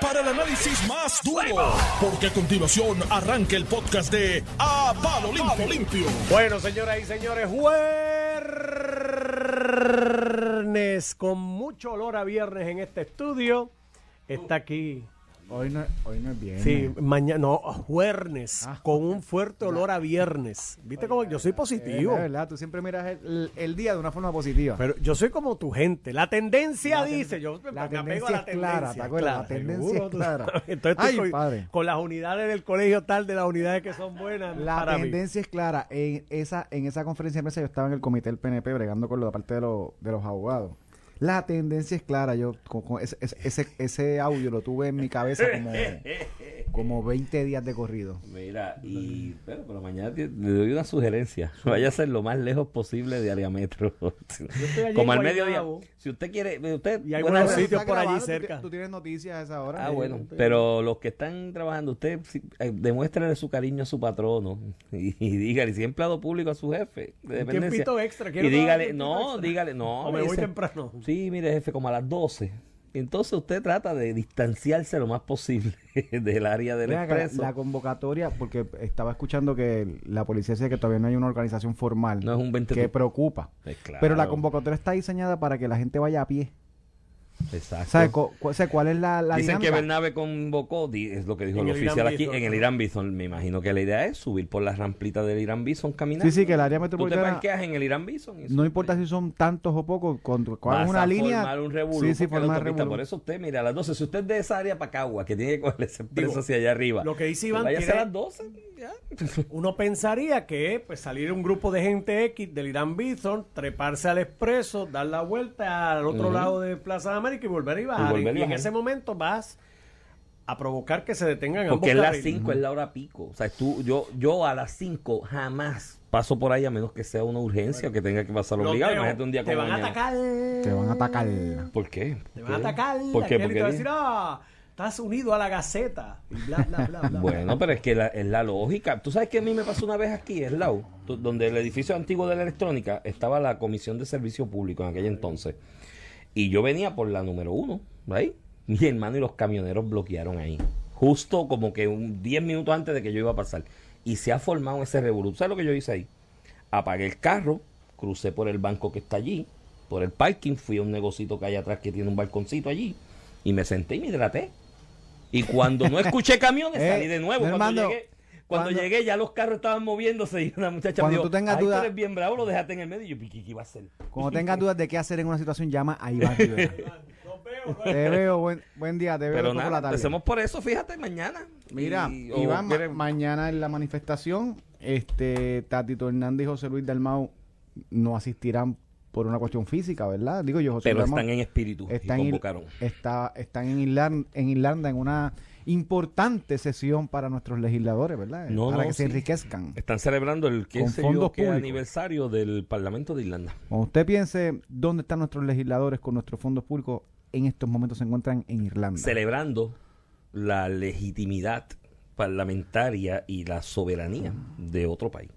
para el análisis más duro, porque a continuación arranca el podcast de A Palo Limpio. Bueno, señoras y señores, viernes con mucho olor a viernes en este estudio. Está aquí. Hoy no, hoy no es viernes. Sí, mañana, no, jueves, con un fuerte olor a viernes. ¿Viste cómo yo soy Es positivo? verdad, tú siempre miras el, el día de una forma positiva. Pero yo soy como tu gente. La tendencia La ten- dice, yo me la apego tendencia a la es clara, tendencia. ¿te acuerdas? La tendencia es clara. Entonces Ay, con, padre. con las unidades del colegio tal de las unidades que son buenas la para mí. tendencia es clara. En esa, en esa conferencia de prensa yo estaba en el comité del PNP bregando con la parte de, los de los abogados. La tendencia es clara. Yo con, con ese, ese- ese, ese audio lo tuve en mi cabeza como, como 20 días de corrido. Mira, y pero la mañana te- le doy una sugerencia. Vaya a ser lo más lejos posible de área metro. estoy allí Como al mediodía. Si usted quiere, usted Y hay buenos sitios por allí tú cerca. Tú, tienes noticias a esa hora. Ah, bueno, pero los que están trabajando, usted sí, eh, demuéstrele su cariño a su patrono y, y dígale, si empleado público a su jefe de dependencia. tiempito extra. ¿quiero Y dígale, no, extra? dígale, no. O me voy dice, temprano. Sí, mire, jefe, como a las 12. Entonces usted trata de distanciarse lo más posible del área del la, convocatoria, porque estaba escuchando que la policía dice que todavía no hay una organización formal No es un 20 que preocupa. Pues claro. Pero la convocatoria está diseñada para que la gente vaya a pie. Exacto. ¿Sabes cu- cu- cuál es la, la Dicen que dinámica? Bernabe convocó, es lo que dijo En el el oficial aquí, Bison. en el Irán Bison. Me imagino que la idea es subir por las ramplitas del Irán Bison caminando. Sí, sí, que el área Tú te metropolitana, parqueas en el Irán Bison. y no importa por si son tantos o pocos, con es Vas una a línea. formar un revolú, sí, sí, formar revolú. Por eso usted, mira, a las 12, si usted es de esa área Pacagua, que tiene que coger ese expreso Digo, hacia allá arriba, lo que dice pues Iván váyase tiene- a las 12, ya. Uno pensaría que pues salir un grupo de gente X del Irán Bison, treparse al expreso, dar la vuelta al otro Ujú. lado de Plaza de América y volver y bajar. Y, volver y y en ese momento vas a provocar que se detengan Porque es ambos las carriles. 5, es la hora pico. O sea, tú, yo, yo a las 5 jamás paso por ahí a menos que sea una urgencia o que tenga que pasar Los obligado. Imagínate un día te como van a mañana. atacar. Te van a atacar. ¿Por qué? Te van a atacar. ¿Por qué? Porque te va a decir, ah, estás unido a la Gaceta. Y bla, bla, bla, bla. Bueno, pero es que la, es la lógica. Tú sabes que a mí me pasó una vez aquí, en Lau, donde el edificio antiguo de la electrónica estaba la Comisión de Servicio Público en aquel entonces. Y yo venía por la número uno, ahí. Mi hermano y los camioneros bloquearon ahí. Justo como que un 10 minutos antes de que yo iba a pasar. Y se ha formado ese revolución. ¿Sabes lo que yo hice ahí? Apagué el carro, crucé por el banco que está allí, por el parking, fui a un negocito que hay atrás que tiene un balconcito allí, y me senté y me hidraté. Y cuando no escuché camiones, Eh, salí de nuevo. mi Cuando, hermano, llegué, cuando, cuando- llegué, ya los carros estaban moviéndose y una muchacha Cuando me dijo, tú tengas "Ay, duda- tú eres bien bravo, lo dejaste en el medio. Y yo, ¿qué, qué iba a hacer? Cuando tengas dudas de qué hacer en una situación, llama a Iván Rivera. te veo, buen, buen día, te veo por la tarde. empecemos por eso, fíjate, mañana. Mira, Y- Iván, ma- mañana en la manifestación, este Tatito Hernández y José Luis Dalmau no asistirán por una cuestión física, ¿verdad? Digo yo, José pero Luis Dalmau están en espíritu están y en- convocaron. está, están en Irlanda, en Irlanda en una importante sesión para nuestros legisladores, ¿verdad? No, para no, que se enriquezcan. Están celebrando el qué sé yo, qué aniversario del Parlamento de Irlanda. Cuando usted piense dónde están nuestros legisladores con nuestros fondos públicos, en estos momentos se encuentran en Irlanda. Celebrando la legitimidad parlamentaria y la soberanía de otro país,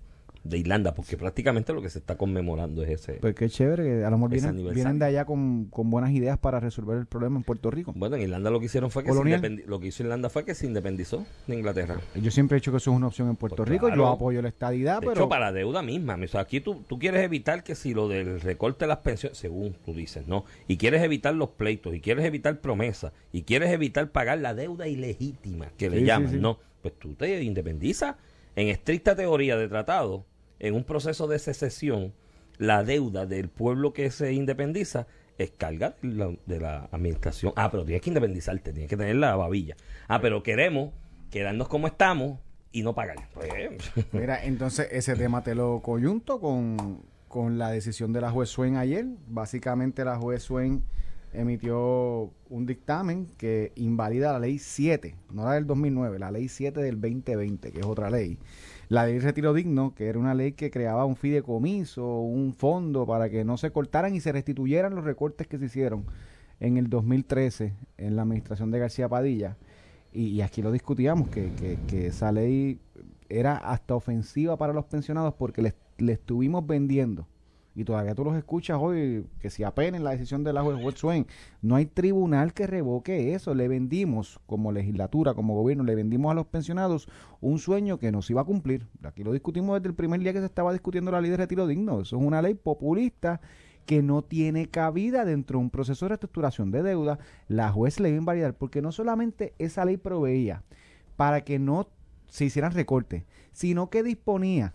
de Irlanda, porque prácticamente lo que se está conmemorando es ese. Pues qué chévere, que a lo mejor vienen, vienen de allá con, con buenas ideas para resolver el problema en Puerto Rico. Bueno, en Irlanda lo que hicieron fue que se lo que hizo Irlanda fue que se independizó de Inglaterra. Yo siempre he dicho que eso es una opción en Puerto Pues Rico y claro. lo apoyo la estadidad, De pero hecho, para la deuda misma. O sea, aquí tú, tú quieres evitar que si lo del recorte de las pensiones, según tú dices, ¿no? Y quieres evitar los pleitos, y quieres evitar promesas, y quieres evitar pagar la deuda ilegítima, que Sí, le sí, llaman, sí. ¿no? Pues tú te independizas en estricta teoría de tratado, en un proceso de secesión, la deuda del pueblo que se independiza es carga de la, administración. Ah, pero tienes que independizarte, tienes que tener la babilla. Ah, pero queremos quedarnos como estamos y no pagar. Pues, mira, entonces ese tema te lo coyunto con, con la decisión de la juez Swain ayer. Básicamente la juez Swain emitió un dictamen que invalida la ley 7, no la del 2009, la ley 7 del 2020, que es otra ley. La ley retiro digno, que era una ley que creaba un fideicomiso, un fondo para que no se cortaran y se restituyeran los recortes que se hicieron en el 2013 en la administración de García Padilla. Y, aquí lo discutíamos, que, que, que esa ley era hasta ofensiva para los pensionados porque le, le estuvimos vendiendo y todavía tú los escuchas hoy, que si apenen la decisión de la juez Swain, no hay tribunal que revoque eso. Le vendimos, como legislatura, como gobierno, le vendimos a los pensionados un sueño que nos iba a cumplir. Aquí lo discutimos desde el primer día que se estaba discutiendo la ley de retiro digno. Eso es una ley populista que no tiene cabida dentro de un proceso de reestructuración de deuda. La juez le iba a invalidar porque no solamente esa ley proveía para que no se hicieran recortes, sino que disponía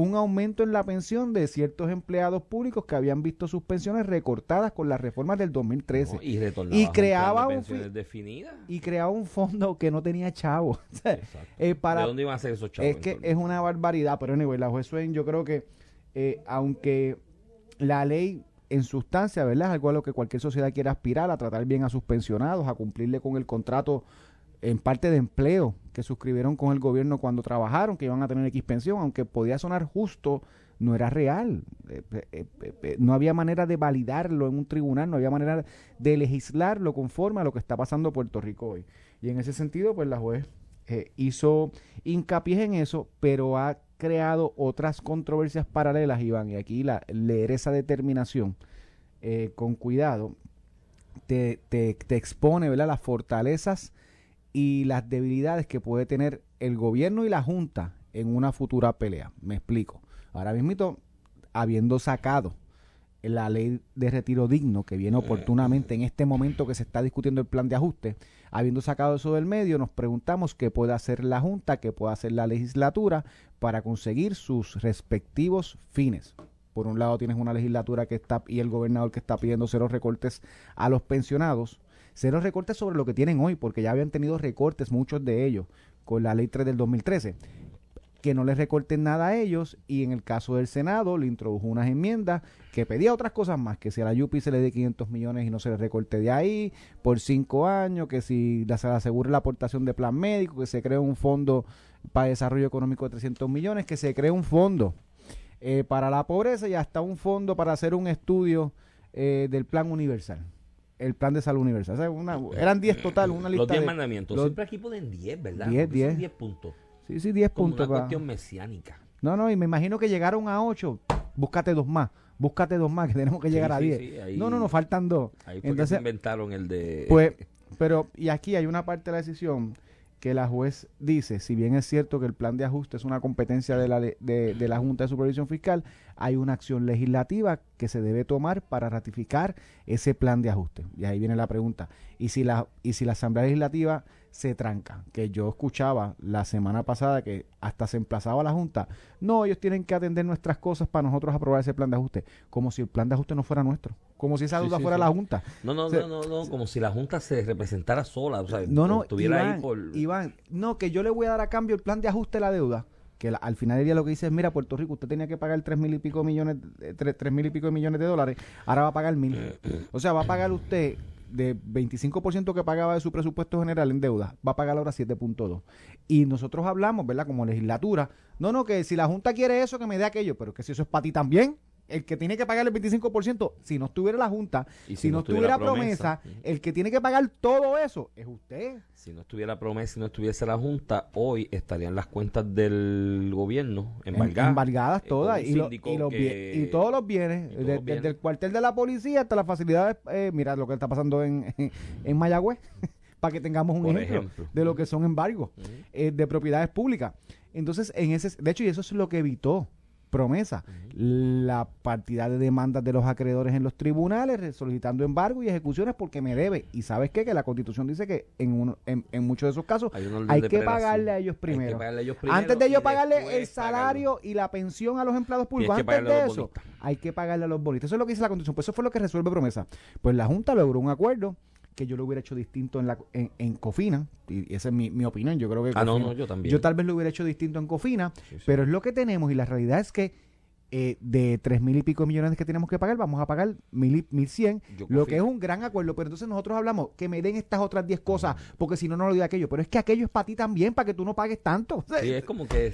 un aumento en la pensión de ciertos empleados públicos que habían visto sus pensiones recortadas con las reformas del 2013 y, y creaba un definidas. y creaba un fondo que no tenía chavo eh, para, ¿De dónde iban a ser esos chavos? Es que es una barbaridad, pero anyway, la juez Swain yo creo que eh, aunque la ley en sustancia, ¿verdad? Es algo a lo que cualquier sociedad quiere aspirar, a tratar bien a sus pensionados, a cumplirle con el contrato en parte de empleo que suscribieron con el gobierno cuando trabajaron, que iban a tener X pensión, aunque podía sonar justo, no era real. Eh, eh, eh, no había manera de validarlo en un tribunal, no había manera de legislarlo conforme a lo que está pasando Puerto Rico hoy. Y en ese sentido, pues la juez hizo hincapié en eso, pero ha creado otras controversias paralelas, Iván, y aquí la, leer esa determinación con cuidado te, te, te expone ¿verdad? las fortalezas y las debilidades que puede tener el gobierno y la Junta en una futura pelea. Me explico. Ahora mismo, habiendo sacado la ley de retiro digno que viene oportunamente en este momento que se está discutiendo el plan de ajuste, habiendo sacado eso del medio, nos preguntamos qué puede hacer la Junta, qué puede hacer la legislatura para conseguir sus respectivos fines. Por un lado tienes una legislatura que está y el gobernador que está pidiendo cero recortes a los pensionados Cero recortes sobre lo que tienen hoy, porque ya habían tenido recortes muchos de ellos con la ley 3 del 2013. Que no les recorten nada a ellos y en el caso del Senado le introdujo unas enmiendas que pedía otras cosas más, que si a la Yupi se le dé 500 millones y no se le recorte de ahí por cinco años, que si se asegure la aportación de plan médico, que se cree un fondo para desarrollo económico de 300 millones, que se cree un fondo eh, para la pobreza y hasta un fondo para hacer un estudio eh, del plan universal el plan de salud universal. eran 10 total, una lista Los 10 mandamientos. Siempre aquí ponen 10, ¿verdad? 10, 10. 10 puntos. Sí, sí, 10 puntos. Una cuestión mesiánica. No, no, y me imagino que llegaron a 8. Búscate dos más. Búscate dos más, que tenemos que llegar a 10. no, no, nos faltan dos. Ahí fue Entonces, que se inventaron el de... Pues, pero, y aquí hay una parte de la decisión que la juez dice, si bien es cierto que el plan de ajuste es una competencia de la, de, de la Junta de Supervisión Fiscal, hay una acción legislativa que se debe tomar para ratificar ese plan de ajuste. Y ahí viene la pregunta. ¿Y si la, y si la Asamblea Legislativa se tranca? Que yo escuchaba la semana pasada que hasta se emplazaba la Junta. No, ellos tienen que atender nuestras cosas para nosotros aprobar ese plan de ajuste. Como si el plan de ajuste no fuera nuestro. Como si esa duda fuera la Junta. No, no, no, no, no, como si la Junta se representara sola. O sea, no, no, estuviera ahí por... Iván, no, que yo le voy a dar a cambio el plan de ajuste de la deuda que al final del día lo que dice es, mira, Puerto Rico, usted tenía que pagar tres mil y pico millones, tres, mil y pico millones de dólares, ahora va a pagar mil. O sea, va a pagar usted de 25% que pagaba de su presupuesto general en deuda, va a pagar ahora 7.2. Y nosotros hablamos, ¿verdad? Como legislatura, no, no, que si la Junta quiere eso, que me dé aquello, pero que si eso es para ti también el que tiene que pagar el 25%, si no estuviera la Junta, y si, no, estuviera promesa, el que tiene que pagar todo eso es usted. Si no estuviera promesa, si no estuviese la Junta, hoy estarían las cuentas del gobierno embargadas. Embargadas todas. Y, y, todos los bienes, desde el cuartel de la policía hasta las facilidades, eh, mira lo que está pasando en, en, Mayagüez, para que tengamos un ejemplo, de lo que son embargos eh, de propiedades públicas. Entonces, en ese, de hecho, y eso es lo que evitó promesa. La partida de demandas de los acreedores en los tribunales solicitando embargo y ejecuciones porque me debe. Y sabes qué? Que la constitución dice que en, en, muchos de esos casos hay, que pagarle a ellos primero. Antes de ellos pagarle el salario y la pensión a los empleados públicos, antes de eso, hay que pagarle a los bonitos. Eso es lo que dice la constitución. Pues eso fue lo que resuelve promesa. Pues la Junta logró un acuerdo que yo lo hubiera hecho distinto en, la, en, Cofina, y esa es mi, mi, opinión, yo creo que... Ah, no, no, yo también. Yo tal vez lo hubiera hecho distinto en Cofina, pero es lo que tenemos y la realidad es que eh, de tres mil y pico millones que tenemos que pagar, vamos a pagar mil, mil cien, lo que es un gran acuerdo, pero entonces nosotros hablamos que me den estas otras diez cosas, porque si no, no lo doy aquello, pero es que aquello es para ti también, para que tú no pagues tanto. Sí, es como que,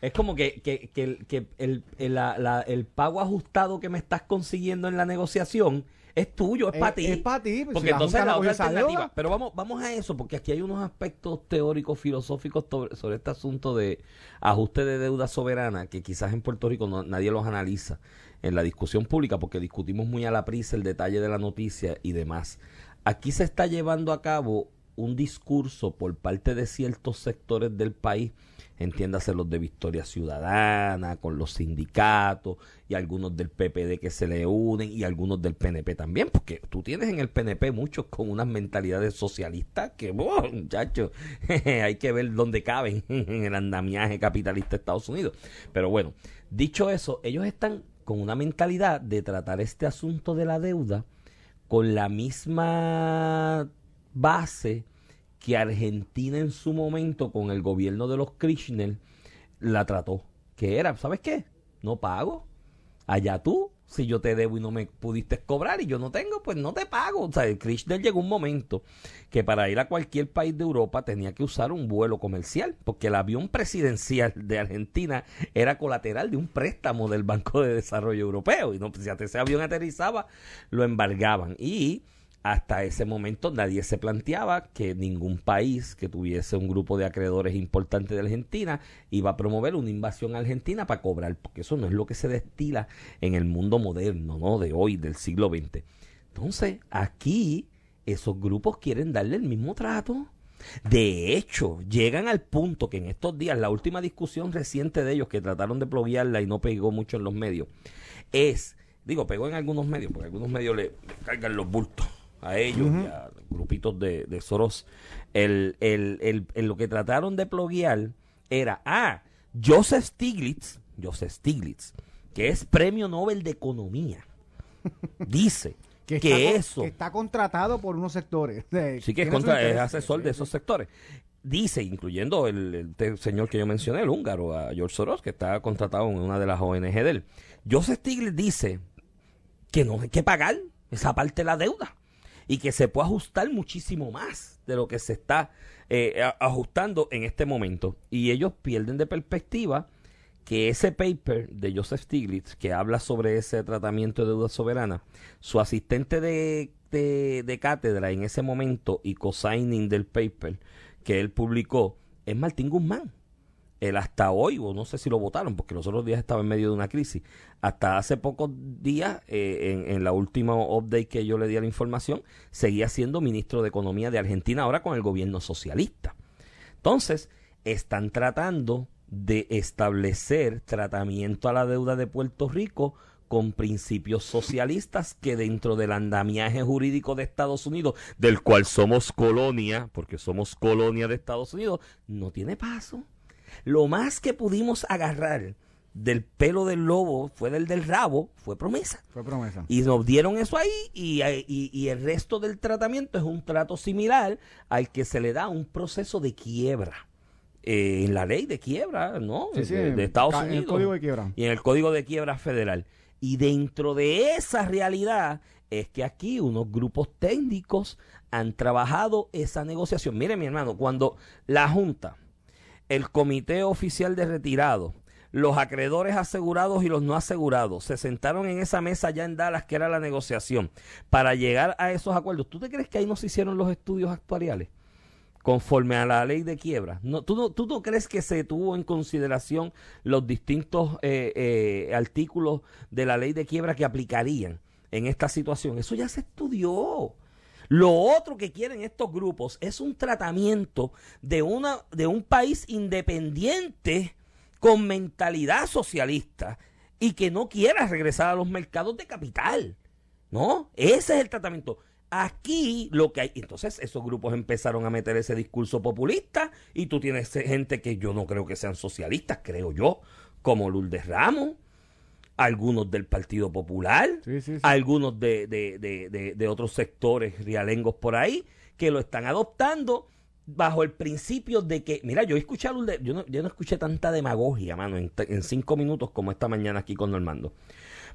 es como que, que, que, que el, el, el pago ajustado que me estás consiguiendo en la negociación es tuyo, es, para ti. Es para ti. Pues, porque entonces la otra alternativa. Pero vamos, vamos a eso, porque aquí hay unos aspectos teóricos, filosóficos sobre, este asunto de ajuste de deuda soberana que quizás en Puerto Rico nadie los analiza. en la discusión pública, porque discutimos muy a la prisa el detalle de la noticia y demás. Aquí se está llevando a cabo un discurso por parte de ciertos sectores del país, entiéndase los de Victoria Ciudadana, con los sindicatos y algunos del PPD que se le unen y algunos del PNP también, porque tú tienes en el PNP muchos con unas mentalidades socialistas que, muchachos, hay que ver dónde caben en el andamiaje capitalista de Estados Unidos. Pero bueno, dicho eso, ellos están con una mentalidad de tratar este asunto de la deuda con la misma base que Argentina en su momento con el gobierno de los Kirchner la trató. Que era, ¿sabes qué? No pago. Allá tú, si yo te debo y no me pudiste cobrar y yo no tengo, pues no te pago. O sea, el Kirchner llegó un momento que para ir a cualquier país de Europa tenía que usar un vuelo comercial, porque el avión presidencial de Argentina era colateral de un préstamo del Banco de Desarrollo Europeo. Y no, si ese avión aterrizaba, lo embargaban. Y hasta ese momento nadie se planteaba que ningún país que tuviese un grupo de acreedores importante de Argentina iba a promover una invasión a Argentina para cobrar, porque eso no es lo que se destila en el mundo moderno, ¿no? De hoy, del siglo XX. Entonces, aquí esos grupos quieren darle el mismo trato. De hecho, llegan al punto que en estos días, la última discusión reciente de ellos que trataron de bloquearla y no pegó mucho en los medios, es, digo, pegó en algunos medios, porque algunos medios le cargan los bultos a ellos y a grupitos de, de Soros, el, el, el, lo que trataron de ploguear era, ah, Joseph Stiglitz, Joseph Stiglitz, que es premio Nobel de Economía, dice que, eso... Que está contratado por unos sectores. sí, que es, asesor de esos sectores dice, incluyendo el, el, señor que yo mencioné, el húngaro, a George Soros, que está contratado en una de las ONG de él. Joseph Stiglitz dice que no hay que pagar esa parte de la deuda y que se puede ajustar muchísimo más de lo que se está eh, ajustando en este momento. Y ellos pierden de perspectiva que ese paper de Joseph Stiglitz, que habla sobre ese tratamiento de deuda soberana, su asistente de, de, cátedra en ese momento y co-signing del paper que él publicó es Martín Guzmán él hasta hoy, o no sé si lo votaron, porque los otros días estaba en medio de una crisis, hasta hace pocos días, eh, en, la última update que yo le di a la información, seguía siendo ministro de Economía de Argentina, ahora con el gobierno socialista. Entonces, están tratando de establecer tratamiento a la deuda de Puerto Rico con principios socialistas que dentro del andamiaje jurídico de Estados Unidos, del cual somos colonia, porque somos colonia de Estados Unidos, no tiene paso. Lo más que pudimos agarrar del pelo del lobo fue del del rabo, fue promesa. Fue promesa. Y nos dieron eso ahí y, y, el resto del tratamiento es un trato similar al que se le da un proceso de quiebra. Eh, en la ley de quiebra, ¿no? de, Estados Unidos. En el código de quiebra. Y en el código de quiebra federal. Y dentro de esa realidad es que aquí unos grupos técnicos han trabajado esa negociación. Mire, mi hermano, cuando la Junta, el Comité Oficial de Retirados, los acreedores asegurados y los no asegurados se sentaron en esa mesa ya en Dallas, que era la negociación, para llegar a esos acuerdos. ¿Tú te crees que ahí no se hicieron los estudios actuariales? conforme a la ley de quiebra. No, ¿tú, no, ¿Tú no crees que se tuvo en consideración los distintos eh, eh, artículos de la ley de quiebra que aplicarían en esta situación? Eso ya se estudió. Lo otro que quieren estos grupos es un tratamiento de, una, de un país independiente con mentalidad socialista y que no quiera regresar a los mercados de capital. ¿No? Ese es el tratamiento. Aquí lo que hay, entonces esos grupos empezaron a meter ese discurso populista y tú tienes gente que yo no creo que sean socialistas, creo yo, como Lourdes Ramos, algunos del Partido Popular, algunos de, de, de, otros sectores rialengos por ahí, que lo están adoptando bajo el principio de que, mira, yo escuché yo no, yo no escuché tanta demagogia, mano, en, en, cinco minutos como esta mañana aquí con Normando.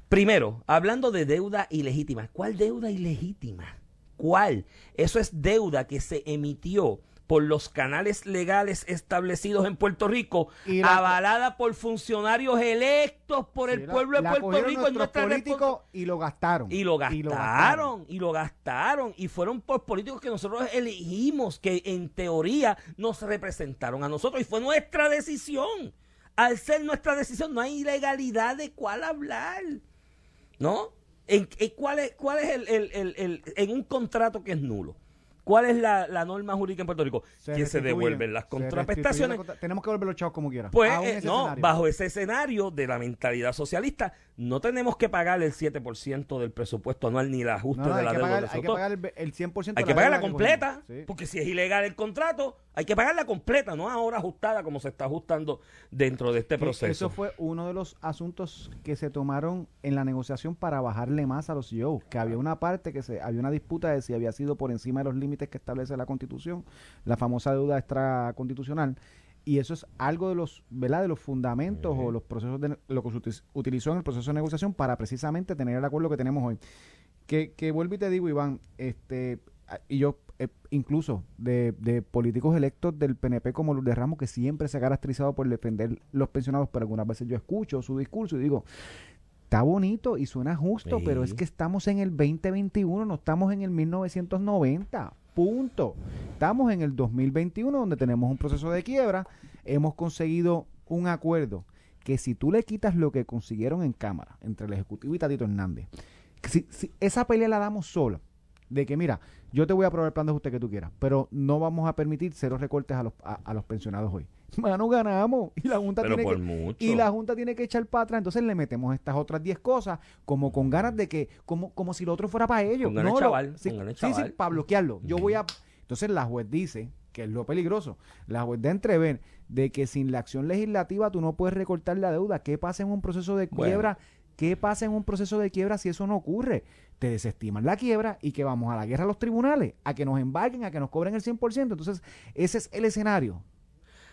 Primero, hablando de deuda ilegítima. ¿Cuál deuda ilegítima? ¿Cuál? Eso es deuda que se emitió por los canales legales establecidos en Puerto Rico, avalada por funcionarios electos por el pueblo de Puerto Rico en nuestra políticos y lo gastaron. Y lo gastaron, y lo gastaron, y fueron por políticos que nosotros elegimos, que en teoría nos representaron a nosotros, y fue nuestra decisión. Al ser nuestra decisión, no hay ilegalidad de cuál hablar. ¿no? ¿En, en cuál es, cuál es el, el- el- el- en un contrato que es nulo? ¿Cuál es la, la norma jurídica en Puerto Rico? que se devuelven las se contraprestaciones. contra- Tenemos que volver los chavos como quiera. Pues eh, no, escenario. bajo ese escenario de la mentalidad socialista, no tenemos que pagar el 7% del presupuesto anual ni el ajuste No, no, de la deuda pagar, de hay que pagar el, el 100% hay que pagarla completa. Sí. porque si es ilegal el contrato, hay que pagarla completa, no ahora ajustada como se está ajustando dentro de este Que proceso. Eso fue uno de los asuntos que se tomaron en la negociación para bajarle más a los CEOs, que había una parte que se había una disputa de si había sido por encima de los límites que establece la Constitución, la famosa deuda extraconstitucional, y eso es algo de los, ¿verdad? de los fundamentos o los procesos de lo que se uti- utilizó en el proceso de negociación para precisamente tener el acuerdo que tenemos hoy. Que, que vuelvo y te digo, Iván, este, y yo eh, incluso de, de políticos electos del PNP como Lourdes Ramos, que siempre se ha caracterizado por defender los pensionados, pero algunas veces yo escucho su discurso y digo, está bonito y suena justo, Sí. pero es que estamos en el 2021, no estamos en el 1990. Punto. Estamos en el 2021 donde tenemos un proceso de quiebra, hemos conseguido un acuerdo que si tú le quitas lo que consiguieron en Cámara entre el Ejecutivo y Tatito Hernández, si, esa pelea la damos sola, de que mira, yo te voy a aprobar el plan de ajuste que tú quieras, pero no vamos a permitir cero recortes a los, a los pensionados hoy. Mano, ganamos. Y la Junta Pero tiene por que, mucho. y la Junta tiene que echar para atrás. Entonces le metemos estas otras 10 cosas como con ganas de que, como, como si lo otro fuera para ellos. Con ganas no, de lo- chaval, sí, con ganas de sí, para bloquearlo. Yo voy a... Entonces la juez dice, que es lo peligroso, la juez a entrever de que sin la acción legislativa tú no puedes recortar la deuda. ¿Qué pasa en un proceso de Bueno. quiebra? ¿Qué pasa en un proceso de quiebra si eso no ocurre? Te desestiman la quiebra y que vamos a la guerra a los tribunales, a que nos embarguen, a que nos cobren el 100%. Entonces, ese es el escenario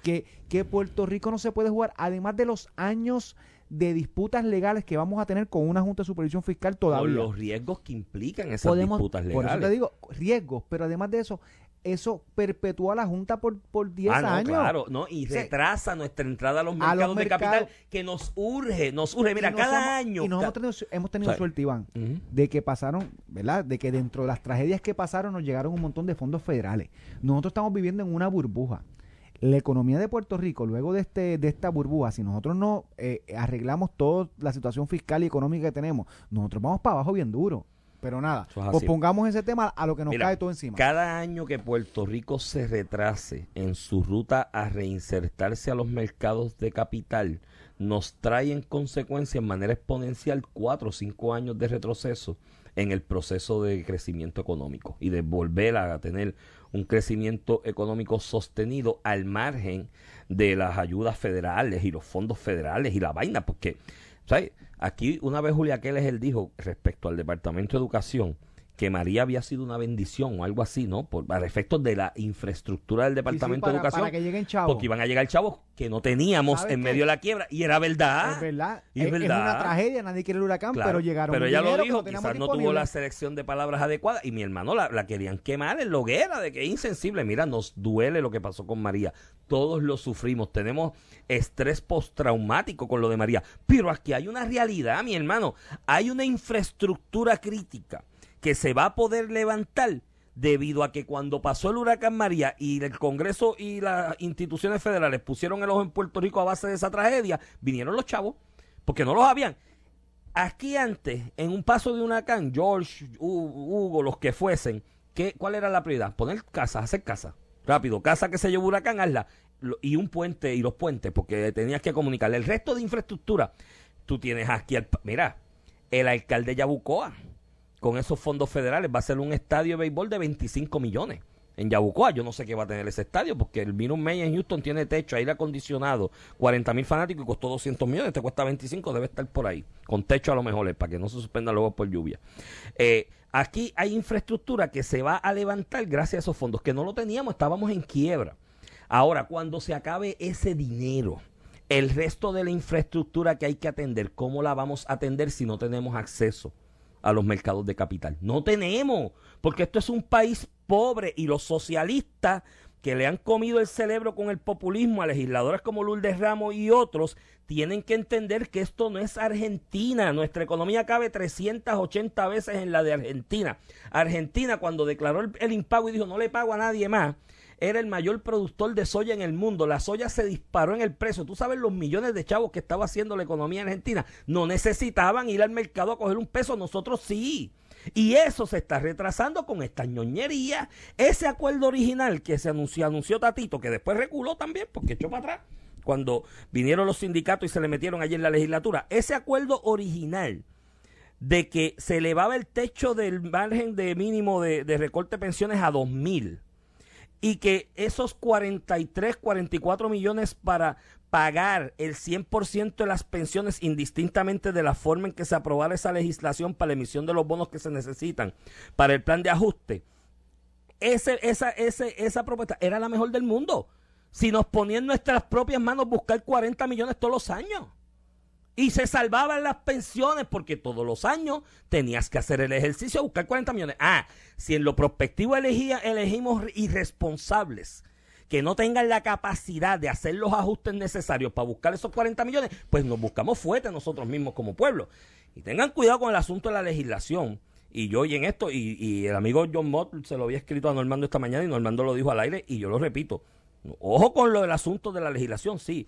que, que Puerto Rico no se puede jugar, además de los años de disputas legales que vamos a tener con una Junta de Supervisión Fiscal Por todavía. los riesgos que implican esas Podemos, disputas por eso te legales. digo, riesgos, pero además de eso, eso perpetúa a la Junta por, por 10 Ah, no, años. claro, no, y retrasa nuestra entrada a los A mercados de capital que nos urge, nos urge. Mira, cada año. Y nos hemos tenido, hemos tenido suerte, Iván, de que pasaron, ¿verdad? De que dentro de las tragedias que pasaron nos llegaron un montón de fondos federales. Nosotros estamos viviendo en una burbuja. La economía de Puerto Rico, luego de este de esta burbuja, si nosotros no eh, arreglamos toda la situación fiscal y económica que tenemos, nosotros vamos para abajo bien duro. Pero nada, es pues pongamos ese tema a lo que nos Mira, cae todo encima. Cada año que Puerto Rico se retrase en su ruta a reinsertarse a los mercados de capital, nos trae en consecuencia en manera exponencial cuatro o cinco años de retroceso en el proceso de crecimiento económico y de volver a tener un crecimiento económico sostenido al margen de las ayudas federales y los fondos federales y la vaina, porque ¿sabes? aquí una vez Julia Keles él dijo respecto al Departamento de Educación que María había sido una bendición o algo así, ¿no? Por, para efectos de la infraestructura del Sí, sí, Departamento para- de Educación. para que lleguen chavos. Porque iban a llegar chavos que no teníamos ¿Sabes en medio de la quiebra. Y era verdad. es verdad. Y es es, es verdad. una tragedia, nadie quiere el huracán, Claro, pero llegaron Pero ella lo dijo, quizás no tuvo la selección de palabras adecuadas y mi hermano la, la querían quemar en la hoguera de que es insensible. Mira, nos duele lo que pasó con María. Todos lo sufrimos. Tenemos estrés postraumático con lo de María. Pero aquí hay una realidad, mi hermano. Hay una infraestructura crítica que se va a poder levantar debido a que cuando pasó el huracán María y el Congreso y las instituciones federales pusieron el ojo en Puerto Rico a base de esa tragedia, vinieron los chavos, porque no los habían. Aquí antes, en un paso de huracán, George, Hu- Hugo, los que fuesen, ¿qué, ¿cuál era la prioridad? Poner casas, hacer casas. Rápido, casa que se llevó huracán, hazla. Y un puente, y los puentes, porque tenías que comunicarle. El resto de infraestructura, tú tienes aquí, al, mira, el alcalde Yabucoa, con esos fondos federales, va a ser un estadio de béisbol de 25 millones. En Yabucoa, yo no sé qué va a tener ese estadio, porque el Minute Maid en Houston tiene techo, aire acondicionado, 40 mil fanáticos y costó 200 millones, te cuesta 25, debe estar por ahí, con techo a lo mejor, eh, para que no se suspenda luego por lluvia. Eh, aquí hay infraestructura que se va a levantar gracias a esos fondos, que no lo teníamos, estábamos en quiebra. Ahora, cuando se acabe ese dinero, el resto de la infraestructura que hay que atender, ¿cómo la vamos a atender si no tenemos acceso a los mercados de capital? No tenemos, porque esto es un país pobre y los socialistas que le han comido el cerebro con el populismo a legisladores como Lourdes Ramos y otros, tienen que entender que esto no es Argentina. Nuestra economía cabe 380 veces en la de Argentina. Argentina, cuando declaró el, el impago y dijo no le pago a nadie más, era el mayor productor de soya en el mundo. La soya se disparó en el precio. Tú sabes los millones de chavos que estaba haciendo la economía argentina. No necesitaban ir al mercado a coger un peso. Nosotros sí. Y eso se está retrasando con esta ñoñería. Ese acuerdo original que se anunció, anunció Tatito, que después reculó también porque echó para atrás cuando vinieron los sindicatos y se le metieron allí en la legislatura. Ese acuerdo original de que se elevaba el techo del margen de mínimo de, de recorte de pensiones a dos mil y que esos 43, 44 millones para pagar el 100% de las pensiones indistintamente de la forma en que se aprobara esa legislación para la emisión de los bonos que se necesitan para el plan de ajuste. Ese, esa, esa propuesta era la mejor del mundo. Si nos ponían nuestras propias manos buscar 40 millones todos los años. Y se salvaban las pensiones porque todos los años tenías que hacer el ejercicio buscar 40 millones. Ah, si en lo prospectivo elegía, elegimos irresponsables que no tengan la capacidad de hacer los ajustes necesarios para buscar esos 40 millones, pues nos buscamos fuerte nosotros mismos como pueblo. Y tengan cuidado con el asunto de la legislación. Y yo y en esto, y, y el amigo John Mott se lo había escrito a Normando esta mañana y Normando lo dijo al aire y yo lo repito. Ojo con lo del asunto de la legislación, sí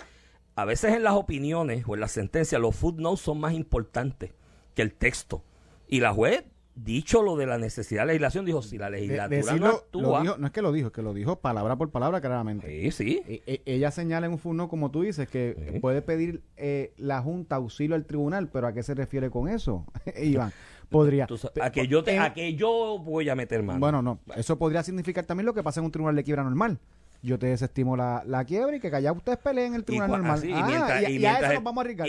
a veces en las opiniones o en las sentencias los footnotes son más importantes que el texto. Y la juez, dicho lo de la necesidad de legislación, dijo, si la legislatura no actúa... no es que lo dijo, es que lo dijo palabra por palabra claramente. Sí, sí. E, e, ella señala en un footnote, como tú dices, que puede pedir eh, la Junta auxilio al tribunal, pero ¿a qué se refiere con eso, Iván? Podría. a, que yo te, a que yo voy a meter mano. Bueno, no. Eso podría significar también lo que pasa en un tribunal de quiebra normal yo te desestimo la, la quiebra y que allá ustedes peleen en el tribunal normal. y, mientras,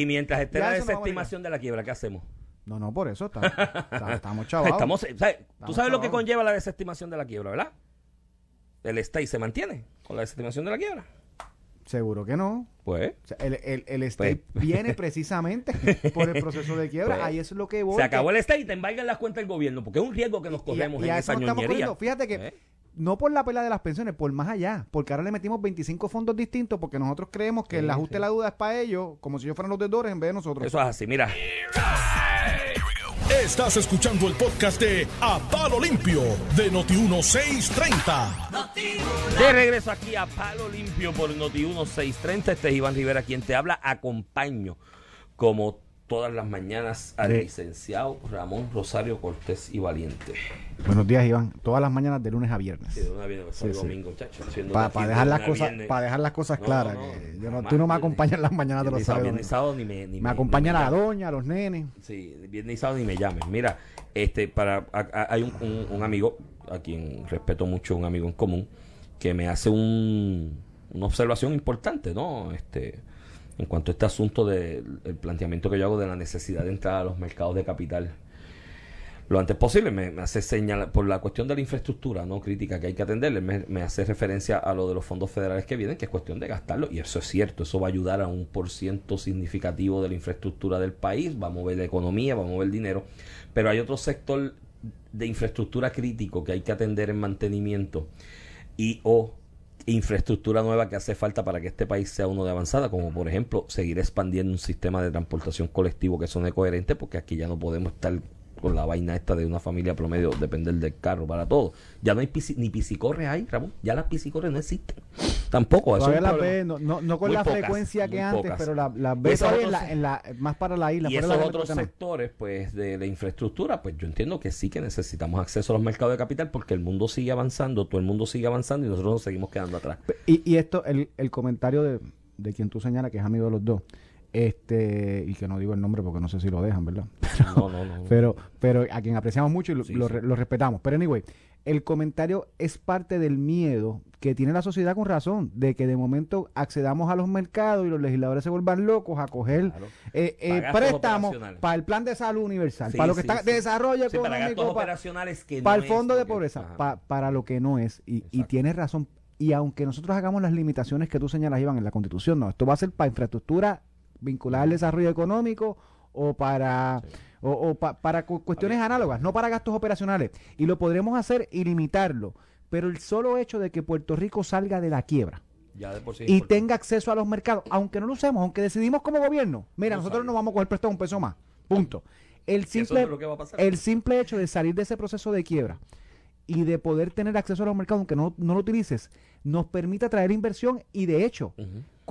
y, mientras, esté la desestimación de la quiebra, ¿qué hacemos? No, no, por eso estamos chavados. Estamos, Tú sabes lo que conlleva la desestimación de la quiebra, ¿verdad? El stay se mantiene con la desestimación de la quiebra. Seguro que no. Pues. el, el, el stay pues. viene precisamente por el proceso de quiebra. Pues. Ahí es lo que voy. Se acabó el stay y te embargan las cuentas del gobierno, porque es un riesgo que nos corremos en esa ñoñería. Fíjate que ¿Eh? No por la pela de las pensiones, por más allá, porque ahora le metimos 25 fondos distintos porque nosotros creemos que el ajuste de la duda es para ellos, como si ellos fueran los deudores en vez de nosotros. Eso es así, mira. Estás escuchando el podcast de A Palo Limpio de Noti1630. De regreso aquí a Palo Limpio por Noti1630. Este es Iván Rivera quien te habla. Acompaño como todas las mañanas al licenciado Ramón Rosario Cortés y Valiente. Buenos días, Iván. Todas las mañanas de lunes a viernes. Sí, de lunes a viernes, sí, domingo, chacho. Para dejar, las cosas, para dejar las cosas claras. tú no me acompañas las mañanas de los sábados. Viernes sábado ni me, ni me, acompaña la doña, los nenes. Sí, viernes y sábado ni me llamen. Mira, este, para, hay un, un, amigo, a quien respeto mucho, un amigo en común, que me hace un, una observación importante, ¿no? Este en cuanto a este asunto del planteamiento que yo hago de la necesidad de entrar a los mercados de capital lo antes posible. Me, hace señalar, por la cuestión de la infraestructura no crítica que hay que atenderle, me, hace referencia a lo de los fondos federales que vienen, que es cuestión de gastarlo, y eso es cierto, eso va a ayudar a un por ciento significativo de la infraestructura del país, va a mover la economía, va a mover dinero, pero hay otro sector de infraestructura crítico que hay que atender en mantenimiento y o infraestructura nueva que hace falta para que este país sea uno de avanzada, como por ejemplo seguir expandiendo un sistema de transportación colectivo que son coherente, porque aquí ya no podemos estar con la vaina esta de una familia promedio depender del carro para todo. Ya no hay ni piscicorre ahí, Ramón. Ya las piscicorres no existen. Tampoco. Eso no, no, con la frecuencia que antes, pero las la ves en la, más para la isla. Y esos otros sectores pues de la infraestructura, pues yo entiendo que sí que necesitamos acceso a los mercados de capital porque el mundo sigue avanzando, todo el mundo sigue avanzando y nosotros nos seguimos quedando atrás. Y, y esto, el, el comentario de, de quien tú señalas, que es amigo de los dos, este y que no digo el nombre porque no sé si lo dejan, ¿verdad? Pero, no, no, no. pero, pero a quien apreciamos mucho y lo, respetamos. Pero anyway, el comentario es parte del miedo que tiene la sociedad con razón, de que de momento accedamos a los mercados y los legisladores se vuelvan locos a coger eh, eh, préstamos para el plan de salud universal, para lo que está de desarrollo económico, para, operacionales que para el fondo de pobreza, para lo que no es. Y, y tienes razón. Y aunque nosotros hagamos las limitaciones que tú señalas, Iván, en la Constitución, no, esto va a ser para infraestructura vinculada al desarrollo económico o para o, para cuestiones análogas, no para gastos operacionales. Y lo podremos hacer y limitarlo. Pero el solo hecho de que Puerto Rico salga de la quiebra y tenga acceso a los mercados, aunque no lo usemos, aunque decidimos como gobierno, mira, nosotros no vamos a coger prestado un peso más. Punto. El simple, el simple hecho de salir de ese proceso de quiebra y de poder tener acceso a los mercados, aunque no, no lo utilices, nos permite atraer inversión y de hecho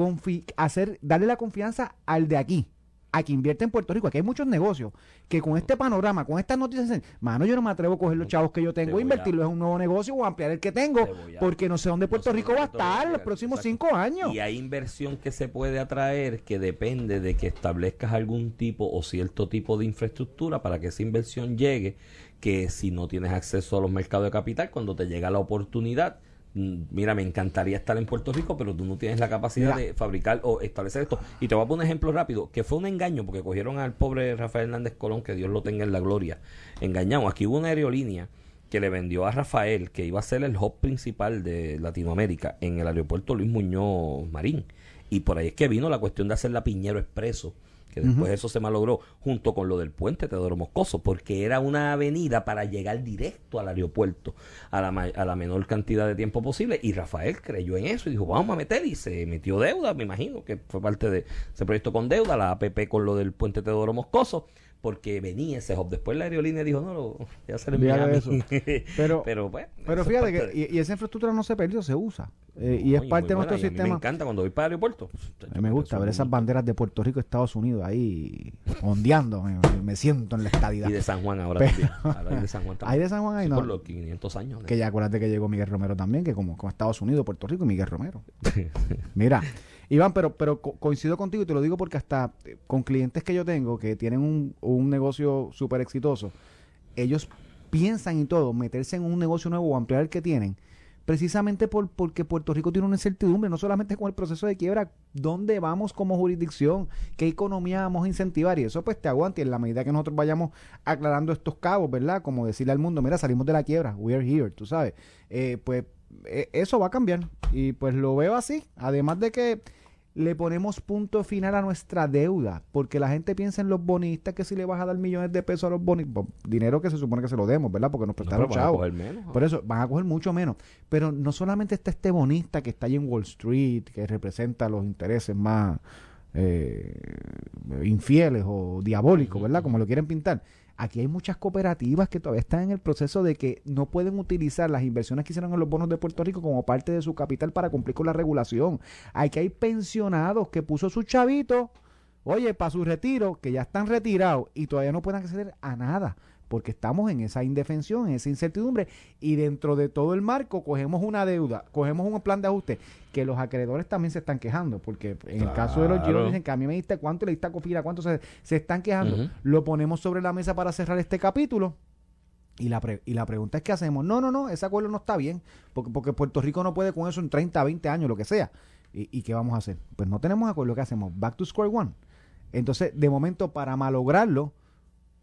confi- hacer, darle la confianza al de aquí, a que invierte en Puerto Rico. Aquí hay muchos negocios que con este panorama, con estas noticias, dicen, mano, yo no me atrevo a coger los chavos que yo tengo e invertirlos en un nuevo negocio o ampliar el que tengo, Te voy a- porque no sé dónde Puerto no sé Rico va a estar los próximos exacto. cinco años. Y hay inversión que se puede atraer que depende de que establezcas algún tipo o cierto tipo de infraestructura para que esa inversión llegue, que si no tienes acceso a los mercados de capital, cuando te llega la oportunidad, mira, me encantaría estar en Puerto Rico, pero tú no tienes la capacidad Mira. de fabricar o establecer esto. Y te voy a poner un ejemplo rápido, que fue un engaño, porque cogieron al pobre Rafael Hernández Colón, que Dios lo tenga en la gloria, engañado. Aquí hubo una aerolínea que le vendió a Rafael, que iba a ser el hub principal de Latinoamérica en el aeropuerto Luis Muñoz Marín. Y por ahí es que vino la cuestión de hacer la Piñero Expreso, que después eso se malogró, junto con lo del puente Teodoro Moscoso, porque era una avenida para llegar directo al aeropuerto a la, a la menor cantidad de tiempo posible. Y Rafael creyó en eso y dijo, vamos a meter, y se metió deuda, me imagino que fue parte de ese proyecto con deuda, la APP con lo del puente Teodoro Moscoso, porque venía ese hub. Después la aerolínea dijo, no, lo, ya se le eso. Pero- pero, pues, Pero fíjate que de- y, y esa infraestructura no se perdió, se usa. Eh, y es parte de nuestro buena, y a mí Me sistema. encanta cuando voy para el aeropuerto. A mí me gusta ver esas banderas de Puerto Rico y Estados Unidos ahí ondeando. Me, me siento en la estadidad. Y de San Juan ahora Pero- también. Ahora hay de San Juan también. Hay de San Juan ahí, Sí, no. Por los 500 años. Que ya acuérdate que llegó Miguel Romero también, que como, como Estados Unidos, Puerto Rico y Miguel Romero. Mira, Iván, pero, pero co- coincido contigo y te lo digo porque hasta eh, con clientes que yo tengo que tienen un, un negocio súper exitoso, ellos piensan y todo, meterse en un negocio nuevo o ampliar el que tienen, precisamente por, porque Puerto Rico tiene una incertidumbre, no solamente con el proceso de quiebra, dónde vamos como jurisdicción, qué economía vamos a incentivar y eso pues te aguante en la medida que nosotros vayamos aclarando estos cabos, ¿verdad? Como decirle al mundo, mira, salimos de la quiebra, we are here, tú sabes, Eh, pues eh, eso va a cambiar y pues lo veo así, además de que le ponemos punto final a nuestra deuda, porque la gente piensa en los bonistas que si le vas a dar millones de pesos a los bonistas, dinero que se supone que se lo demos, ¿verdad? Porque nos No, prestaron chavos. menos. Por eso van a coger mucho menos. Pero no solamente está este bonista que está ahí en Wall Street, que representa los intereses más eh, infieles o diabólicos, ¿verdad? Como lo quieren pintar. Aquí hay muchas cooperativas que todavía están en el proceso de que no pueden utilizar las inversiones que hicieron en los bonos de Puerto Rico como parte de su capital para cumplir con la regulación. Aquí hay pensionados que puso su chavito, oye, para su retiro, que ya están retirados y todavía no pueden acceder a nada porque estamos en esa indefensión, en esa incertidumbre, y dentro de todo el marco cogemos una deuda, cogemos un plan de ajuste, que los acreedores también se están quejando, porque en el caso de los giros dicen que a mí me diste cuánto le diste a Cofira, cuánto se, se están quejando. Lo ponemos sobre la mesa para cerrar este capítulo. Y la, pre- y la pregunta es, ¿qué hacemos? No, no, no, ese acuerdo no está bien, porque, porque Puerto Rico no puede con eso en 30, 20 años, lo que sea. ¿Y, y qué vamos a hacer? Pues no tenemos acuerdo, ¿qué hacemos? Back to square one. Entonces, de momento, para malograrlo,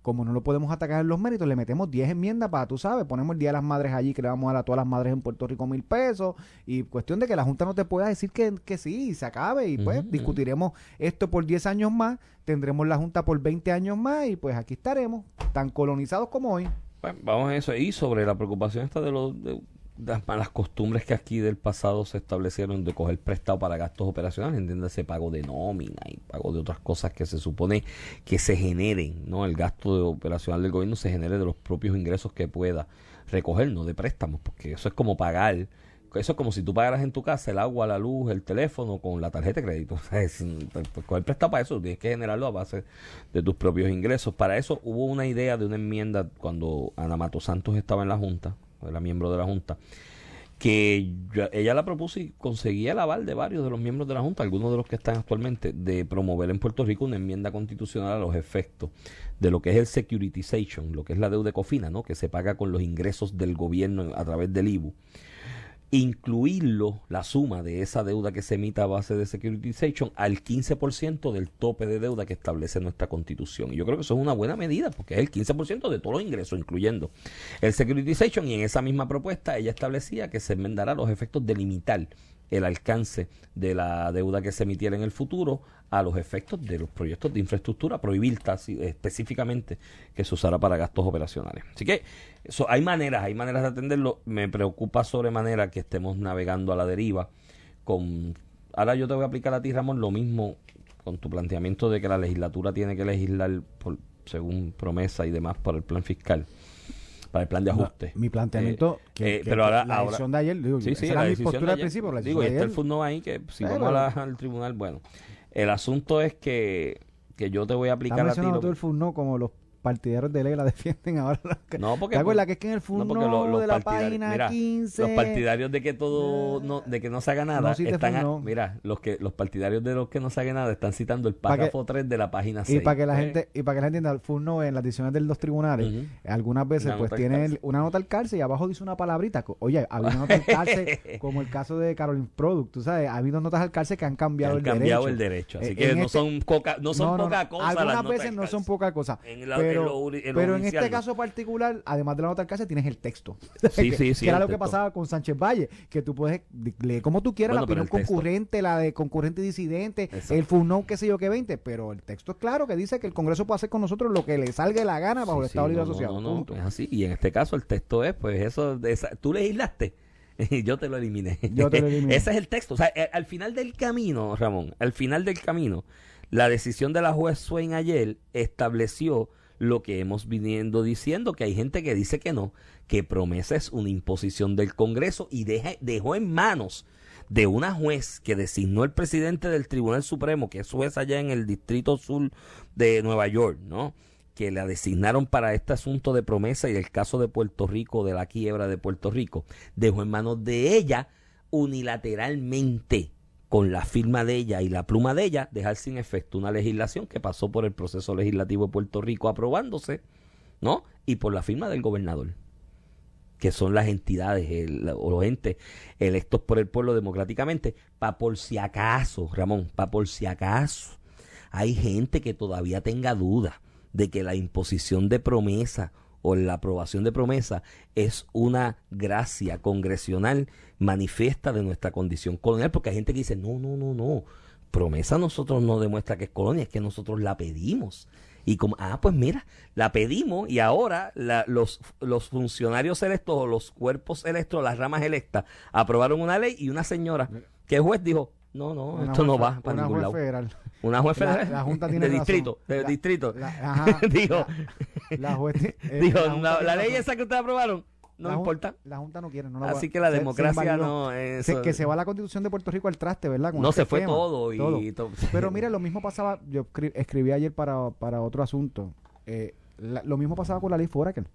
como no lo podemos atacar en los méritos, le metemos 10 enmiendas para, tú sabes, ponemos el Día de las Madres allí, que le vamos a dar a todas las madres en Puerto Rico mil pesos, y cuestión de que la Junta no te pueda decir que, que sí, y se acabe, y pues discutiremos esto por 10 años más, tendremos la Junta por 20 años más, y pues aquí estaremos, tan colonizados como hoy. Bueno, vamos a eso. Y sobre la preocupación esta de, los, de las malas costumbres que aquí del pasado se establecieron de coger prestado para gastos operacionales, entiéndase pago de nómina y pago de otras cosas que se supone que se generen, ¿no? El gasto de operacional del gobierno se genere de los propios ingresos que pueda recoger, no de préstamos, porque eso es como pagar. Eso es como si tú pagaras en tu casa el agua, la luz, el teléfono con la tarjeta de crédito. O es, pues, pues, coger prestado para eso, tienes que generarlo a base de tus propios ingresos. Para eso hubo una idea de una enmienda cuando Ana Mato Santos estaba en la Junta, era miembro de la Junta, que ella la propuso y conseguía el aval de varios de los miembros de la Junta, algunos de los que están actualmente, de promover en Puerto Rico una enmienda constitucional a los efectos de lo que es el securitization, lo que es la deuda cofina, ¿no? que se paga con los ingresos del gobierno a través del IBU incluirlo, la suma de esa deuda que se emita a base de securitization, al 15% del tope de deuda que establece nuestra constitución. Y yo creo que eso es una buena medida, porque es el 15% de todos los ingresos, incluyendo el securitization, y en esa misma propuesta ella establecía que se enmendará los efectos de limitar el alcance de la deuda que se emitiera en el futuro a los efectos de los proyectos de infraestructura, prohibir casi- específicamente que se usara para gastos operacionales. Así que hay maneras, hay maneras de atenderlo. Me preocupa sobremanera que estemos navegando a la deriva con... Ahora yo te voy a aplicar a ti, Ramón, lo mismo con tu planteamiento de que la legislatura tiene que legislar por, según promesa y demás por el plan fiscal. Para el plan de ajuste. Mi planteamiento, Eh, que, eh, que pero ahora, la ahora decisión de ayer, digo, sí, esa sí, era la mi decisión postura de al ayer. principio, la digo, decisión y de está el ayer- footnote ahí que si Eh, vamos a la- al tribunal, bueno, el asunto es que, que yo te voy a aplicar a ti. lo- todo el FUNO como los partidarios de ley la defienden ahora. No, porque ¿Te acuerdas por- que es que en el no, FUNO porque lo- los de la partidarios- página mira, 15... Los partidarios de que todo no, de que no se haga nada No están a- mira, los que los partidarios de los que no se haga nada están citando el Pa' que- párrafo 3 de la página 6. Y para que la ¿eh? gente y para que la gente entienda, el FUNO en las decisiones de los tribunales, algunas veces Una pues nota al tiene cárcel. el- una nota al cárcel y abajo dice una palabrita. Oye, había una nota al cárcel, como el caso de Caroline Product, tú sabes, ha habido notas al cárcel que han Que cambiado han el cambiado derecho. el derecho, así Eh, que no este- son coca, no son No, poca no. cosa las Algunas notas veces no son poca cosa. En la- pero lo lo pero en este caso particular, además de la nota al cárcel, tienes el texto. Sí, que, sí, sí, que era lo que pasaba con Sánchez Valle, que tú puedes leer como tú quieras Bueno, la opinión concurrente, la de concurrente disidente, Exacto. el FUNO, qué sé yo, qué 20, pero el texto es claro que dice que el Congreso puede hacer con nosotros lo que le salga de la gana bajo Sí, el Estado sí, Libre no, Asociado. no, no, es así. Y en este caso el texto es, pues eso, de esa- tú legislaste. y Yo te lo eliminé. Yo te lo eliminé. Ese es el texto. O sea, eh, al final del camino, Ramón, al final del camino, la decisión de la juez Swain ayer estableció lo que hemos viniendo diciendo, que hay gente que dice que no, que promesa es una imposición del Congreso y deja- dejó en manos de una juez que designó el presidente del Tribunal Supremo, que es juez allá en el Distrito Sur de Nueva York, ¿no? Que la designaron para este asunto de promesa y el caso de Puerto Rico, de la quiebra de Puerto Rico, dejó en manos de ella unilateralmente con la firma de ella y la pluma de ella, dejar sin efecto una legislación que pasó por el proceso legislativo de Puerto Rico aprobándose, ¿no? Y por la firma del gobernador que son las entidades o los entes electos por el pueblo democráticamente, para por si acaso, Ramón, para por si acaso hay gente que todavía tenga duda de que la imposición de promesa o la aprobación de promesa es una gracia congresional manifiesta de nuestra condición colonial, porque hay gente que dice, no, no, no, no, promesa nosotros no demuestra que es colonia, es que nosotros la pedimos. Y como, ah, pues mira, la pedimos y ahora la- los, los funcionarios electos o los cuerpos electos, las ramas electas, aprobaron una ley y una señora que el juez dijo, no, no, Una esto no va para ningún lado. federal. Una juez La- federal la Junta tiene de razón. distrito, de La- distrito. La, ajá, dijo, la, juez eh, dijo, la ley razón. esa que ustedes aprobaron no La importa. La Junta no quiere. No la Así va- que la se- se democracia no eso- que se va la constitución de Puerto Rico al traste, ¿verdad? Con No, este se fue todo y to- Pero mira, lo mismo pasaba, yo escri- escribí ayer para, para otro asunto. Eh, la- lo mismo pasaba con la ley Foraker.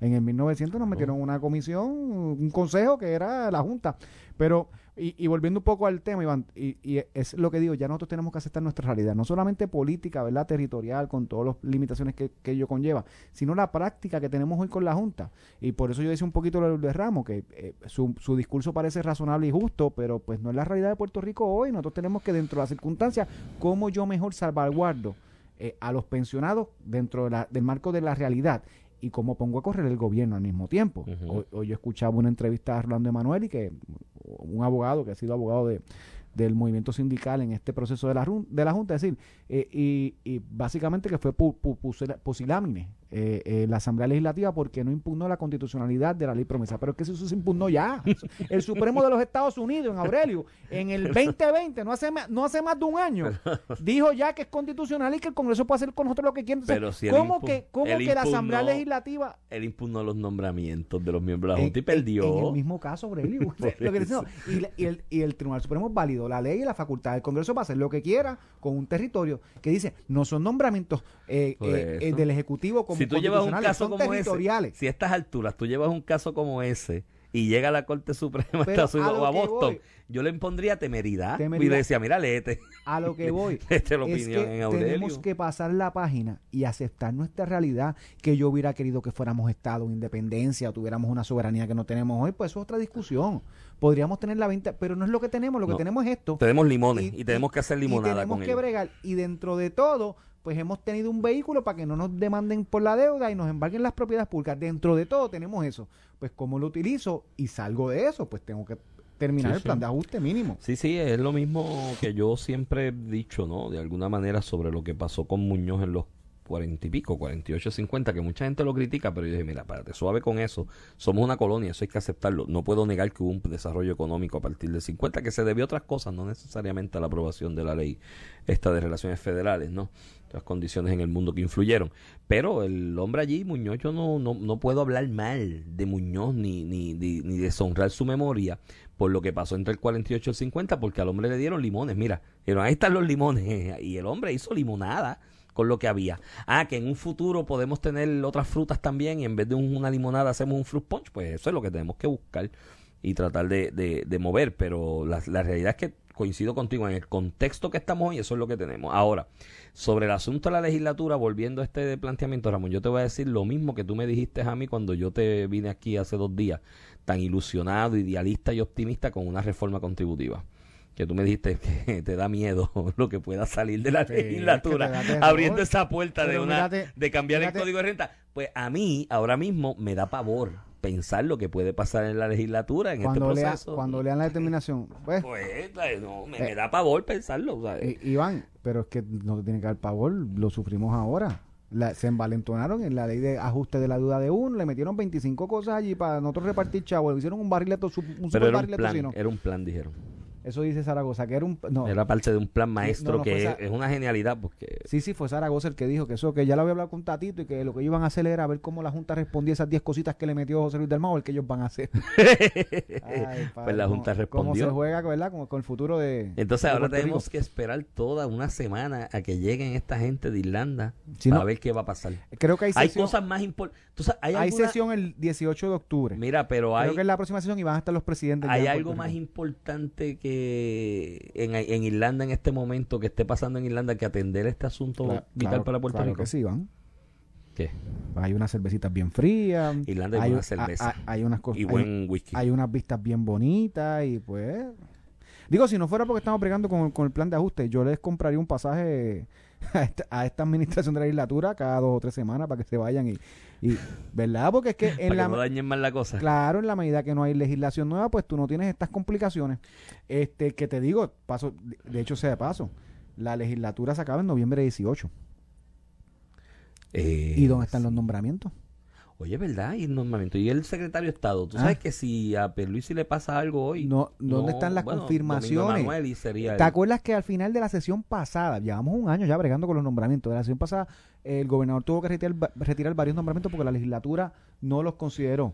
En el 1900 nos metieron una comisión, un consejo que era la Junta. Pero, y, y volviendo un poco al tema, Iván, y, y es lo que digo, ya nosotros tenemos que aceptar nuestra realidad, no solamente política, ¿verdad? Territorial, con todas las limitaciones que, que ello conlleva, sino la práctica que tenemos hoy con la Junta. Y por eso yo decía un poquito lo de Ramos, que eh, su, su discurso parece razonable y justo, pero pues no es la realidad de Puerto Rico hoy. Nosotros tenemos que, dentro de las circunstancias, cómo yo mejor salvaguardo eh, a los pensionados dentro de la- del marco de la realidad y cómo pongo a correr el gobierno al mismo tiempo. Ujú. hoy, hoy yo escuchaba una entrevista a Rolando Emanuel y que un abogado que ha sido abogado de, del movimiento sindical en este proceso de la, run- de la Junta, es decir, eh, y, y básicamente que fue pusilámine eh, eh, la Asamblea Legislativa porque no impugnó la constitucionalidad de la ley promesa. Pero es que eso se impugnó ya. El Supremo de los Estados Unidos, en Aurelio, en el 2020, no hace, no hace más de un año, dijo ya que es constitucional y que el Congreso puede hacer con nosotros lo que quiera. Entonces, Pero si él ¿Cómo impu- que, cómo que la Asamblea Legislativa Él impugnó los nombramientos de los miembros de la Junta y perdió. En, el mismo caso, Aurelio. Lo que y, la- y el, y el Tribunal Supremo validó la ley y la facultad del Congreso para hacer lo que quiera con un territorio que dice no son nombramientos eh, eh, eh, del Ejecutivo como si tú llevas un caso como ese, si a estas alturas tú llevas un caso como ese y llega a la Corte Suprema de Estados Unidos o a Boston, voy- yo le impondría temeridad, y le decía, mira, léete, A lo que voy es que en tenemos que pasar la página y aceptar nuestra realidad que yo hubiera querido que fuéramos Estado, independencia o tuviéramos una soberanía que no tenemos hoy, pues eso es otra discusión. Podríamos tener la venta, pero no es lo que tenemos, lo que No. tenemos es esto. Tenemos limones y, tenemos que hacer y limonada tenemos con que ellos. bregar y dentro de todo pues hemos tenido un vehículo para que no nos demanden por la deuda y nos embarguen las propiedades públicas dentro de todo tenemos eso pues cómo lo utilizo y salgo de eso pues tengo que terminar Sí, el sí. plan de ajuste mínimo Sí, sí, es lo mismo que yo siempre he dicho, ¿no? De alguna manera sobre lo que pasó con Muñoz en los cuarenta y pico, 48, 50, que mucha gente lo critica, pero yo dije, mira, párate, suave con eso. Somos una colonia, eso hay que aceptarlo. No puedo negar que hubo un desarrollo económico a partir del 50 que se debió a otras cosas, no necesariamente a la aprobación de la ley esta de relaciones federales, ¿no? Las condiciones en el mundo que influyeron. Pero el hombre allí, Muñoz, yo no, no, no puedo hablar mal de Muñoz ni, ni, ni, deshonrar su memoria por lo que pasó entre el 48 y el 50, porque al hombre le dieron limones. Mira, dijeron, ahí están los limones. Y el hombre hizo limonada con lo que había. Ah, que en un futuro podemos tener otras frutas también y en vez de una limonada hacemos un fruit punch, pues eso es lo que tenemos que buscar y tratar de, de, de mover. Pero la, realidad es que coincido contigo en el contexto que estamos hoy, eso es lo que tenemos. Ahora, sobre el asunto de la legislatura, volviendo a este planteamiento, Ramón, yo te voy a decir lo mismo que tú me dijiste a mí cuando yo te vine aquí hace dos días, tan ilusionado, idealista y optimista con una reforma contributiva que tú me dijiste que te da miedo lo que pueda salir de la Sí, es que legislatura abriendo esa puerta de una mírate, de cambiar mírate. el código de renta pues a mí ahora mismo me da pavor pensar lo que puede pasar en la legislatura en Cuando, este lea, proceso cuando lean la determinación, pues, pues eh, no, me, Eh. me da pavor pensarlo ¿sabes? I- Iván, pero es que no te tiene que dar pavor, lo sufrimos ahora. La- se envalentonaron en la ley de ajuste de la deuda de uno, le metieron 25 cosas allí para nosotros repartir chavos, le hicieron un barrileto, un super era un plan era un plan dijeron Eso dice Zaragoza, que era un... No, era parte de un plan maestro no, no, que es, una genialidad porque Sí, sí, fue Zaragoza el que dijo que eso, que ya lo había hablado con Tatito y que lo que ellos iban a hacer era ver cómo la Junta respondía a esas 10 cositas que le metió José Luis del Mao, el que ellos van a hacer. Ay, pues la Junta cómo- Cómo se respondió juega, ¿verdad? Con, con el futuro de. entonces de ahora Rico. tenemos que esperar toda una semana a que lleguen esta gente de Irlanda Si para ver qué va a pasar Creo que hay hay sesión, cosas más importantes hay, hay sesión el 18 de octubre. mira pero Creo hay que es la próxima sesión y van a estar los presidentes. hay algo más importante que en, en Irlanda en este momento que esté pasando en Irlanda que atender este asunto vital claro- para Puerto claro Rico que sí, van. ¿Qué? Hay unas cervecitas bien frías. Irlanda hay hay, buena cerveza. hay- hay unas cosas. y hay- buen whisky hay unas vistas bien bonitas y pues digo si no fuera porque estamos pregando con, con el plan de ajuste yo les compraría un pasaje a esta, a esta administración de la legislatura cada dos o tres semanas para que se vayan y, y verdad porque es que en para la que no dañen más la cosa. Claro en la medida que no hay legislación nueva pues tú no tienes estas complicaciones. Este que te digo paso de hecho sea de paso la legislatura se acaba en noviembre 18 Eh, y dónde están los nombramientos oye verdad y normalmente y el secretario de Estado tú Ah. sabes que si a Pierluisi le pasa algo hoy No, ¿dónde están las bueno, confirmaciones? Sería ¿Te acuerdas que al final de la sesión pasada, llevamos un año ya bregando con los nombramientos, de la sesión pasada el gobernador tuvo que retirar, retirar varios nombramientos porque la legislatura no los consideró.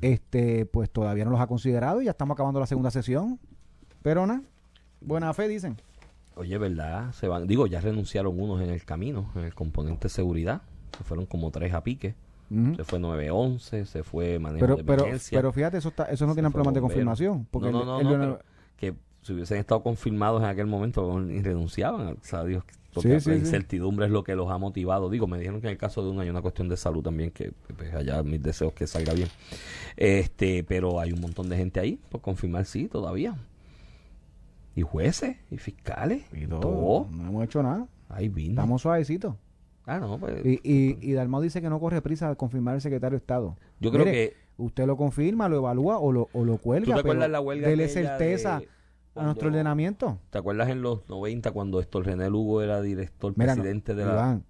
Este, pues todavía no los ha considerado y ya estamos acabando la segunda sesión. Pero nada, buena fe dicen. Oye, ¿verdad? Se van, digo, ya renunciaron unos en el camino, en el componente seguridad. Se fueron como tres a pique. Se fue 911, se fue manejo Pero, de pero, emergencia. pero fíjate, eso, está, eso no fue problemas de confirmación. Porque no, no, el no, pero que si hubiesen estado confirmados en aquel momento ni renunciaban, sabe Dios, porque Sí, sí, la sí. incertidumbre es lo que los ha motivado. Digo, me dijeron que en el caso de uno hay una cuestión de salud también, que pues, allá mis deseos que salga bien. Este, pero hay un montón de gente ahí por confirmar sí todavía. Y jueces, y fiscales, y todo, todo. no hemos hecho nada. Ahí vino. Estamos suavecitos. Ah, no, pues, Y, y, y Dalmau dice que no corre prisa al confirmar el secretario de Estado. yo creo Mire, que Usted lo confirma, lo evalúa o lo, o lo cuelga. ¿Tú te pero la huelga dele certeza de a nuestro ordenamiento. ¿Te acuerdas en los 90 cuando Héctor René Lugo era director, Mira, no, presidente de la... Iván,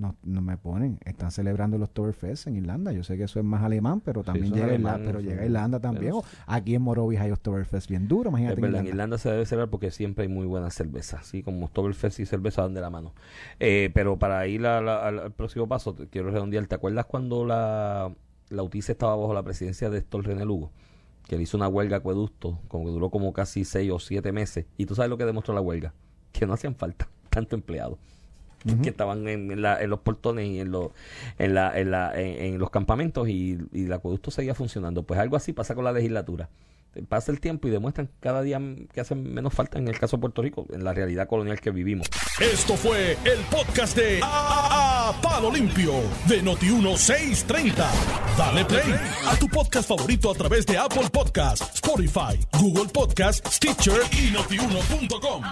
no, no me ponen. Están celebrando el Oktoberfest en Irlanda. Yo sé que eso es más alemán, pero también llega alemán, Irlanda, pero llega a Irlanda también. Aquí en Morovis hay Oktoberfest bien duro, Es imagínate. en verdad, en Irlanda. Irlanda se debe celebrar porque siempre hay muy buena cerveza, así como Oktoberfest y cerveza van de la mano. Eh, pero para ir a la- al, al próximo paso, te quiero redondear. ¿Te acuerdas cuando la, la estaba bajo la presidencia de Héctor René Lugo? Que le hizo una huelga acueducto, como que duró como casi seis o siete meses. ¿Y tú sabes lo que demostró la huelga? Que no hacían falta tanto que estaban en, en la- en los portones y en, los en, la, en, la, en, en los campamentos y, y el acueducto seguía funcionando. Pues algo así pasa con la legislatura. Pasa el tiempo y demuestran cada día que hacen menos falta en el caso de Puerto Rico, en la realidad colonial que vivimos. Esto fue el podcast de A, A- Palo Limpio de Noti1630. Dale play a tu podcast favorito a través de Apple Podcasts, Spotify, Google Podcasts, Stitcher y notiuno.com.